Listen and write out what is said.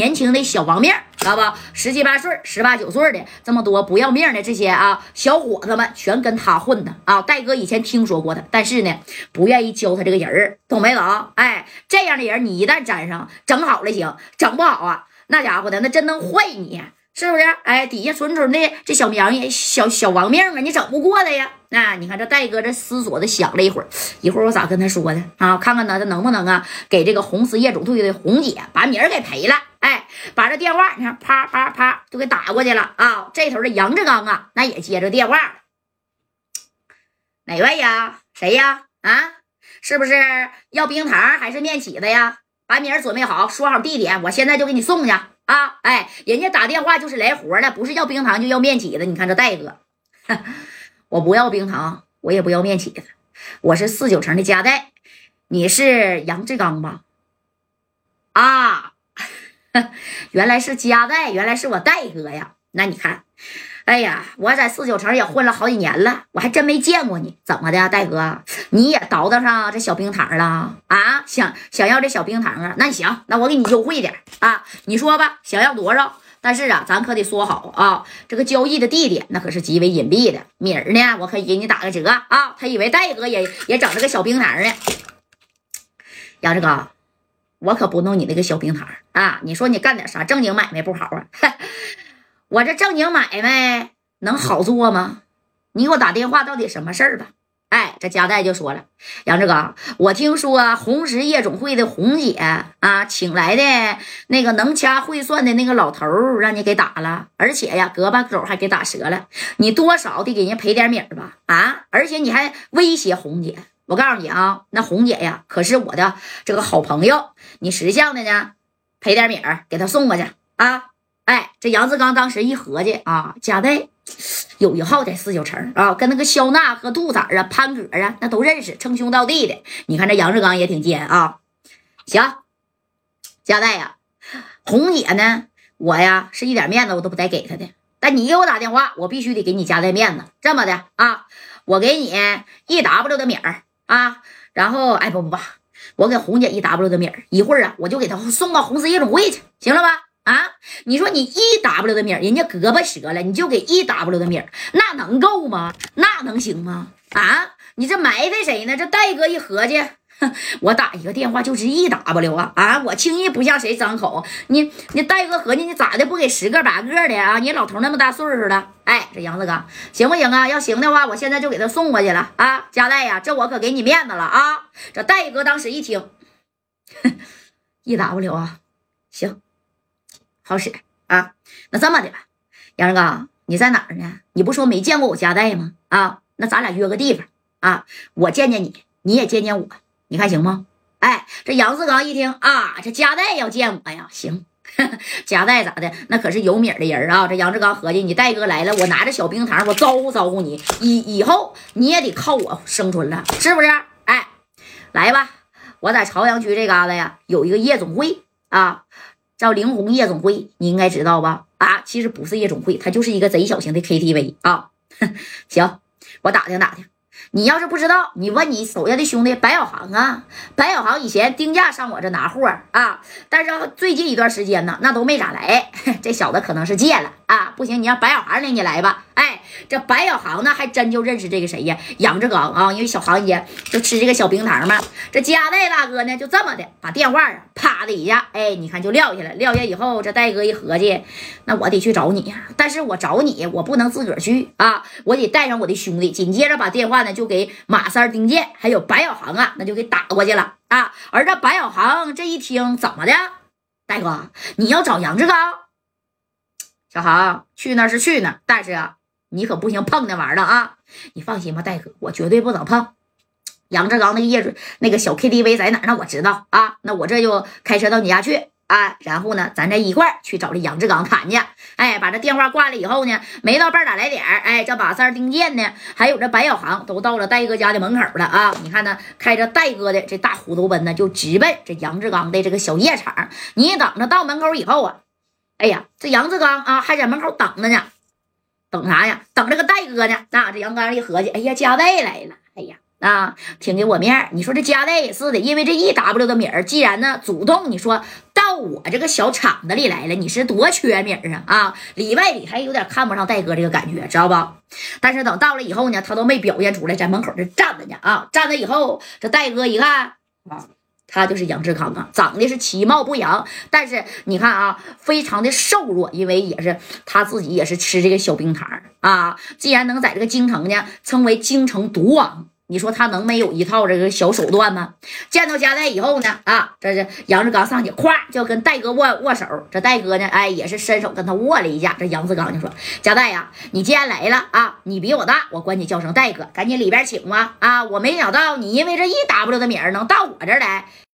年轻的小王命，知道不？十七八岁、十八九岁的这么多不要命的这些啊小伙子们，全跟他混的啊！戴哥以前听说过他，但是呢，不愿意教他这个人儿，懂没有？哎，这样的人你一旦沾上，整好了行，整不好啊，那家伙的那真能坏你。是不是？哎，底下纯纯的这小苗小小亡命啊，你整不过他呀？那你看这戴哥这思索的想了一会儿，一会儿我咋跟他说呢啊？看看他他能不能啊，给这个红丝业主队的红姐把名儿给赔了？哎，把这电话你看啪啪啪就给打过去了啊！这头的杨志刚啊，那也接着电话，哪位呀？谁呀？啊，是不是要冰糖还是面起的呀？把名儿准备好，说好地点，我现在就给你送去。啊，哎，人家打电话就是来活的，不是要冰糖就要面起子。你看这戴哥，我不要冰糖，我也不要面起子，我是四九城的加代，你是杨志刚吧？啊，原来是加代，原来是我戴哥呀。那你看。哎呀，我在四九城也混了好几年了，我还真没见过你，怎么的，戴哥？你也倒腾上这小冰糖了啊？想想要这小冰糖啊？那行，那我给你优惠点啊！你说吧，想要多少？但是啊，咱可得说好啊，这个交易的地点那可是极为隐蔽的。米儿呢，我可以给你打个折啊！他以为戴哥也也整这个小冰糖呢。杨志刚，我可不弄你那个小冰糖啊！你说你干点啥正经买卖不好啊？我这正经买卖能好做吗？你给我打电话，到底什么事儿吧？哎，这加代就说了，杨志刚，我听说红石夜总会的红姐啊，请来的那个能掐会算的那个老头让你给打了，而且呀，胳膊肘还给打折了，你多少得给人家赔点米吧？啊，而且你还威胁红姐，我告诉你啊，那红姐呀，可是我的这个好朋友，你识相的呢，赔点米给她送过去啊。哎，这杨志刚当时一合计啊，贾代有一号在四九城啊，跟那个肖娜和杜仔啊、潘哥啊，那都认识，称兄道弟的。你看这杨志刚也挺尖啊。行，贾代呀，红姐呢，我呀是一点面子我都不带给她的。但你给我打电话，我必须得给你加代面子。这么的啊，我给你一 W 的米儿啊，然后哎不不不，我给红姐一 W 的米儿，一会儿啊我就给她送到红丝夜总会去，行了吧？啊，你说你一 W 的米人家胳膊折了，你就给一 W 的米那能够吗？那能行吗？啊，你这埋汰谁呢？这戴哥一合计，我打一个电话就是一 W 啊啊！我轻易不向谁张口。你你戴哥合计，你咋的不给十个八个的啊？你老头那么大岁数了，哎，这杨子哥行不行啊？要行的话，我现在就给他送过去了啊！佳代呀，这我可给你面子了啊！这戴哥当时一听，一 W 啊，行。好使啊！那这么的吧，杨志刚，你在哪儿呢？你不说没见过我家代吗？啊，那咱俩约个地方啊，我见见你，你也见见我，你看行吗？哎，这杨志刚一听啊，这家代要见我呀，行，家代咋的？那可是有米的人啊！这杨志刚合计，你戴哥来了，我拿着小冰糖，我招呼招呼你，以以后你也得靠我生存了，是不是？哎，来吧，我在朝阳区这旮瘩呀，有一个夜总会啊。叫灵红夜总会，你应该知道吧？啊，其实不是夜总会，它就是一个贼小型的 KTV 啊。行，我打听打听。你要是不知道，你问你手下的兄弟白小航啊。白小航以前定价上我这拿货啊，但是最近一段时间呢，那都没咋来。这小子可能是戒了啊。不行，你让白小航领你来吧。哎，这白小航呢，还真就认识这个谁呀？杨志刚啊，因为小航爷就吃这个小冰糖嘛。这加代大哥呢，就这么的把电话啊，啪的一下，哎，你看就撂下了。撂下以后，这戴哥一合计，那我得去找你呀。但是我找你，我不能自个儿去啊，我得带上我的兄弟。紧接着把电话呢，就就给马三、丁健还有白小航啊，那就给打过去了啊。而这白小航这一听，怎么的？大哥，你要找杨志刚？小航去那是去那，但是啊。你可不行碰那玩意儿了啊！你放心吧，大哥，我绝对不能碰。杨志刚那个业主那个小 KTV 在哪儿？那我知道啊。那我这就开车到你家去啊。然后呢，咱再一块儿去找这杨志刚谈去。哎，把这电话挂了以后呢，没到半打来点儿，哎，这马三丁健呢，还有这白小航都到了戴哥家的门口了啊。你看呢，开着戴哥的这大虎头奔呢，就直奔这杨志刚的这个小夜场。你等着到门口以后啊，哎呀，这杨志刚啊还在门口等着呢。等啥呀？等这个戴哥呢？那这杨刚一合计，哎呀，加代来了！哎呀，啊，挺给我面儿。你说这加代也是的，因为这 E W 的米儿，既然呢主动你说到我这个小厂子里来了，你是多缺米儿啊啊！里外里还有点看不上戴哥这个感觉，知道不？但是等到了以后呢，他都没表现出来，在门口这站着呢啊，站着以后，这戴哥一看啊。他就是杨志康啊，长得是其貌不扬，但是你看啊，非常的瘦弱，因为也是他自己也是吃这个小冰糖啊。既然能在这个京城呢，称为京城毒王。你说他能没有一套这个小手段吗？见到加代以后呢，啊，这是杨志刚上去，咵就跟戴哥握握手。这戴哥呢，哎，也是伸手跟他握了一下。这杨志刚就说：“加代呀，你既然来了啊，你比我大，我管你叫声戴哥，赶紧里边请吧。啊，我没想到你因为这一 W 的名儿能到我这儿来。”